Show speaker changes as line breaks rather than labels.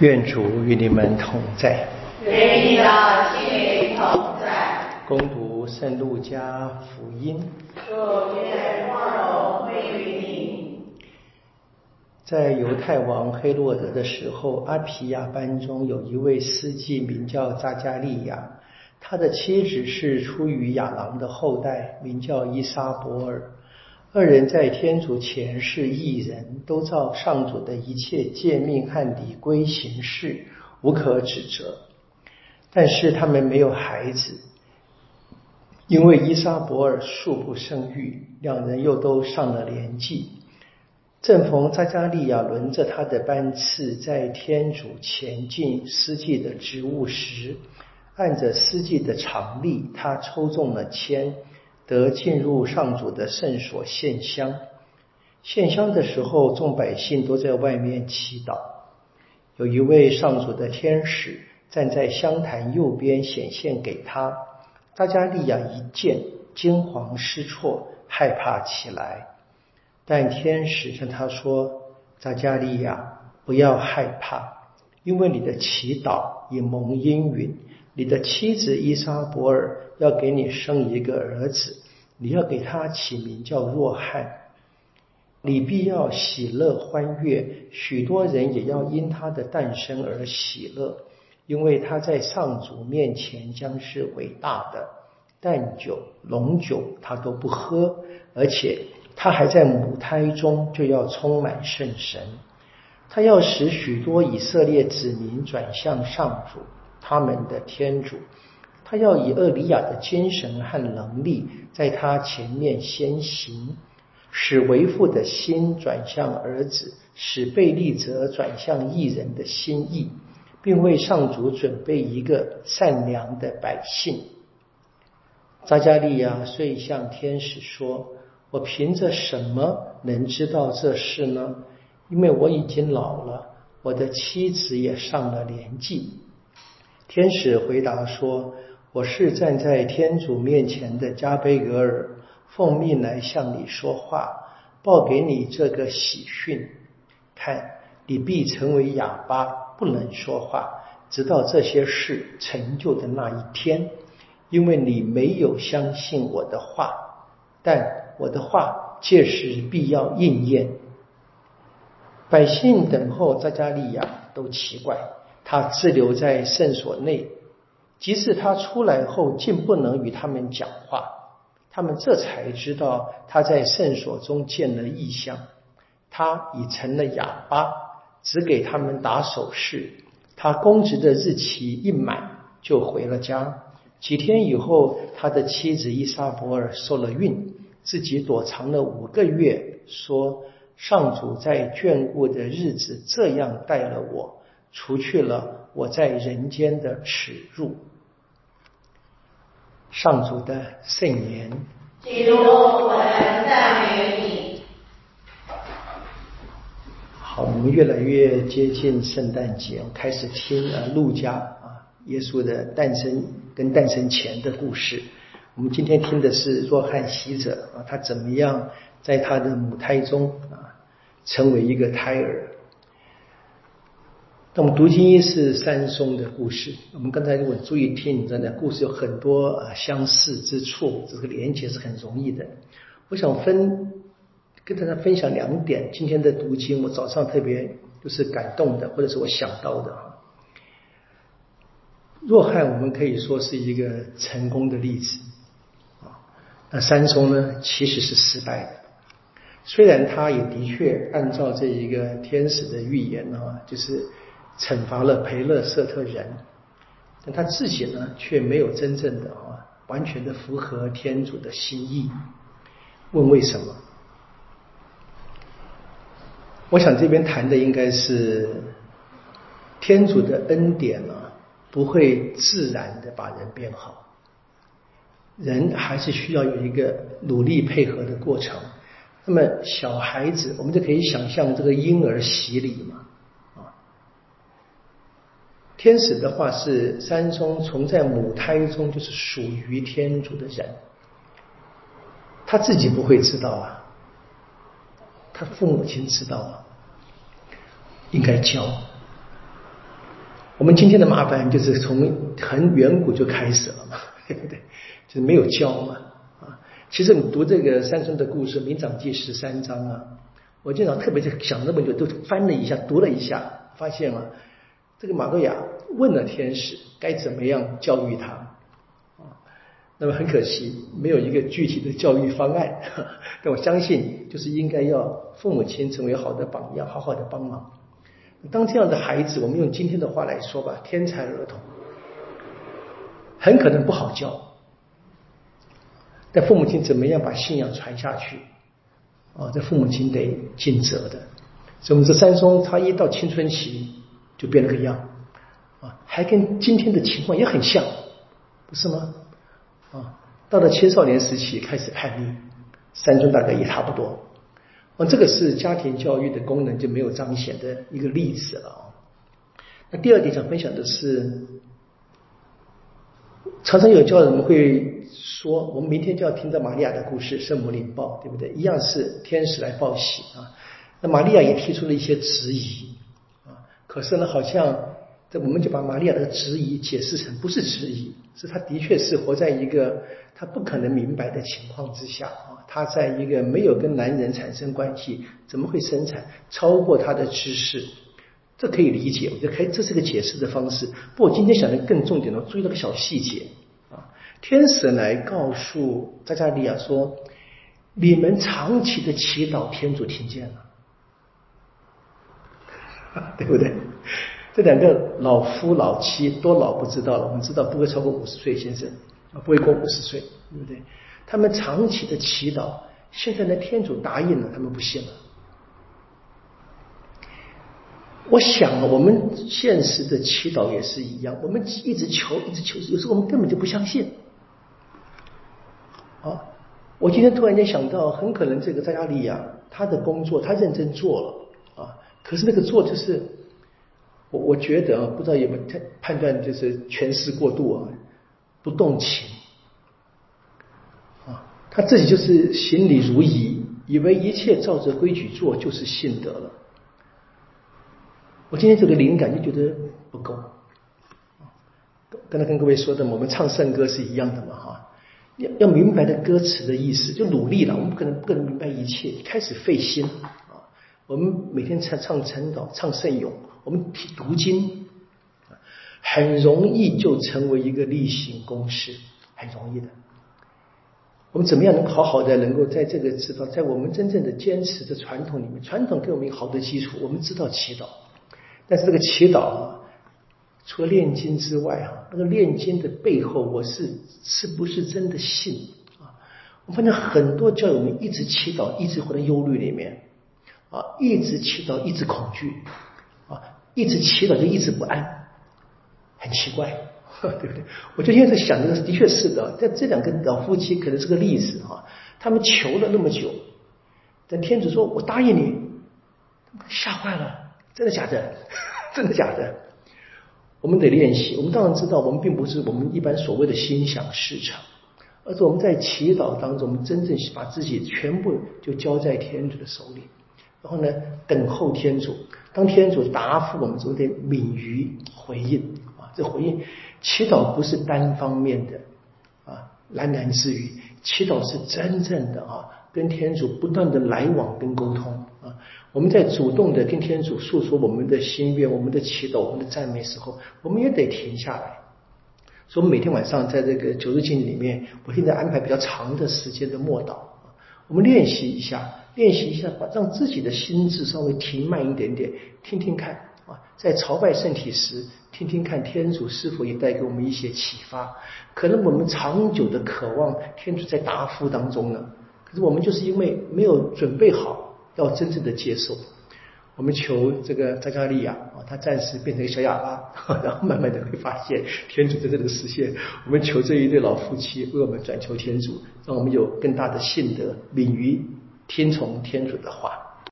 愿主与你们同在。
愿你的心灵同在。
恭读圣路加福音。
主愿光荣归于你。
在犹太王黑洛德的时候，阿皮亚班中有一位司祭，名叫扎加利亚。他的妻子是出于亚郎的后代，名叫伊莎伯尔。二人在天主前是异人，都照上主的一切诫命和礼规行事，无可指责。但是他们没有孩子，因为伊莎伯尔素不生育，两人又都上了年纪。正逢扎加利亚轮着他的班次，在天主前进司祭的职务时，按着司祭的常例，他抽中了签。得进入上主的圣所献香。献香的时候，众百姓都在外面祈祷。有一位上主的天使站在香坛右边显现给他。大加利亚一见，惊惶失措，害怕起来。但天使向他说：“扎加利亚，不要害怕，因为你的祈祷已蒙应允。你的妻子伊莎伯尔。”要给你生一个儿子，你要给他起名叫若翰。你必要喜乐欢悦，许多人也要因他的诞生而喜乐，因为他在上主面前将是伟大的。淡酒、浓酒他都不喝，而且他还在母胎中就要充满圣神。他要使许多以色列子民转向上主，他们的天主。他要以厄里亚的精神和能力，在他前面先行，使为父的心转向儿子，使贝利泽转向异人的心意，并为上主准备一个善良的百姓。扎加利亚遂向天使说：“我凭着什么能知道这事呢？因为我已经老了，我的妻子也上了年纪。”天使回答说。我是站在天主面前的加贝格尔，奉命来向你说话，报给你这个喜讯。看，你必成为哑巴，不能说话，直到这些事成就的那一天，因为你没有相信我的话。但我的话届时必要应验。百姓等候扎加利亚都奇怪，他滞留在圣所内。即使他出来后，竟不能与他们讲话，他们这才知道他在圣所中见了异象，他已成了哑巴，只给他们打手势。他公职的日期一满，就回了家。几天以后，他的妻子伊莎伯尔受了孕，自己躲藏了五个月，说：“上主在眷顾的日子这样待了我，除去了。”我在人间的耻辱，上主的圣言。
基督，我们赞美你。
好，我们越来越接近圣诞节，我开始听啊，路加啊，耶稣的诞生跟诞生前的故事。我们今天听的是若翰喜者啊，他怎么样在他的母胎中啊，成为一个胎儿。那么读经一是三松的故事。我们刚才如果注意听，真的故事有很多啊相似之处，这个连接是很容易的。我想分跟大家分享两点。今天的读经，我早上特别就是感动的，或者是我想到的哈。若汉，我们可以说是一个成功的例子啊。那三松呢，其实是失败的。虽然他也的确按照这一个天使的预言啊，就是。惩罚了培勒瑟特人，但他自己呢，却没有真正的啊，完全的符合天主的心意。问为什么？我想这边谈的应该是天主的恩典啊，不会自然的把人变好，人还是需要有一个努力配合的过程。那么小孩子，我们就可以想象这个婴儿洗礼嘛。天使的话是三中从在母胎中就是属于天主的人，他自己不会知道啊，他父母亲知道啊，应该教。我们今天的麻烦就是从很远古就开始了嘛，对不对？就是没有教嘛，啊，其实你读这个三中的故事《明长记》十三章啊，我经常特别就想那么久，都翻了一下，读了一下，发现了，这个马诺亚问了天使该怎么样教育他，啊，那么很可惜没有一个具体的教育方案，但我相信就是应该要父母亲成为好的榜样，好好的帮忙。当这样的孩子，我们用今天的话来说吧，天才儿童，很可能不好教。但父母亲怎么样把信仰传下去？啊，这父母亲得尽责的。所以，我们这三松他一到青春期就变了个样，啊，还跟今天的情况也很像，不是吗？啊，到了青少年时期开始叛逆，三中大概也差不多。啊，这个是家庭教育的功能就没有彰显的一个例子了啊。那第二点想分享的是，常常有教人会说，我们明天就要听到玛利亚的故事，圣母领报，对不对？一样是天使来报喜啊。那玛利亚也提出了一些质疑，可是呢，好像这我们就把玛利亚的质疑解释成不是质疑，是她的确是活在一个她不可能明白的情况之下啊。他在一个没有跟男人产生关系，怎么会生产超过他的知识？这可以理解，我觉得可以，这是个解释的方式。不过今天想的更重点的，注意到个小细节啊，天使来告诉扎加利亚说：“你们长期的祈祷，天主听见了，对不对？”这两个老夫老妻多老不知道了，我们知道不会超过五十岁，先生啊，不会过五十岁，对不对？他们长期的祈祷，现在呢，天主答应了，他们不信了。我想，我们现实的祈祷也是一样，我们一直求，一直求，有时候我们根本就不相信。啊，我今天突然间想到，很可能这个扎加利亚他的工作他认真做了，可是那个做就是，我我觉得啊，不知道有没有判断，就是诠释过度啊，不动情啊。他自己就是行礼如仪，以为一切照着规矩做就是信德了。我今天这个灵感就觉得不够。刚才跟各位说的，我们唱圣歌是一样的嘛，哈，要要明白的歌词的意思，就努力了。我们不可能不可能明白一切，开始费心。我们每天唱唱晨祷，唱圣咏，我们读经，很容易就成为一个例行公事，很容易的。我们怎么样能好好的能够在这个知道，在我们真正的坚持的传统里面，传统给我们一个好的基础。我们知道祈祷，但是这个祈祷啊，除了炼金之外啊，那个炼金的背后，我是是不是真的信啊？我发现很多教友们一直祈祷，一直活在忧虑里面啊，一直祈祷，一直恐惧啊，一直祈祷就一直不安，很奇怪。对不对？我就现在想，这个的确是的。在这两个老夫妻可能是个例子哈，他们求了那么久，但天主说：“我答应你。”吓坏了，真的假的？真的假的？我们得练习。我们当然知道，我们并不是我们一般所谓的心想事成，而是我们在祈祷当中，我们真正把自己全部就交在天主的手里，然后呢，等候天主。当天主答复我们，就得敏于回应啊，这回应。祈祷不是单方面的啊，喃喃自语。祈祷是真正的啊，跟天主不断的来往跟沟通啊。我们在主动的跟天主诉说我们的心愿、我们的祈祷、我们的赞美时候，我们也得停下来。所以，我们每天晚上在这个九日经里面，我现在安排比较长的时间的默祷我们练习一下，练习一下，把让自己的心智稍微停慢一点点，听听看啊，在朝拜圣体时。听听看，天主是否也带给我们一些启发？可能我们长久的渴望天主在答复当中呢，可是我们就是因为没有准备好要真正的接受。我们求这个扎加利亚啊，他暂时变成一个小哑巴，然后慢慢的会发现天主真正的实现。我们求这一对老夫妻为我们转求天主，让我们有更大的信德，敏于听从天主的话。